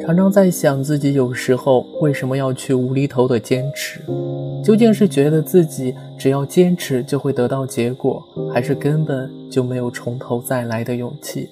常常在想自己有时候为什么要去无厘头的坚持究竟是觉得自己只要坚持就会得到结果还是根本就没有从头再来的勇气？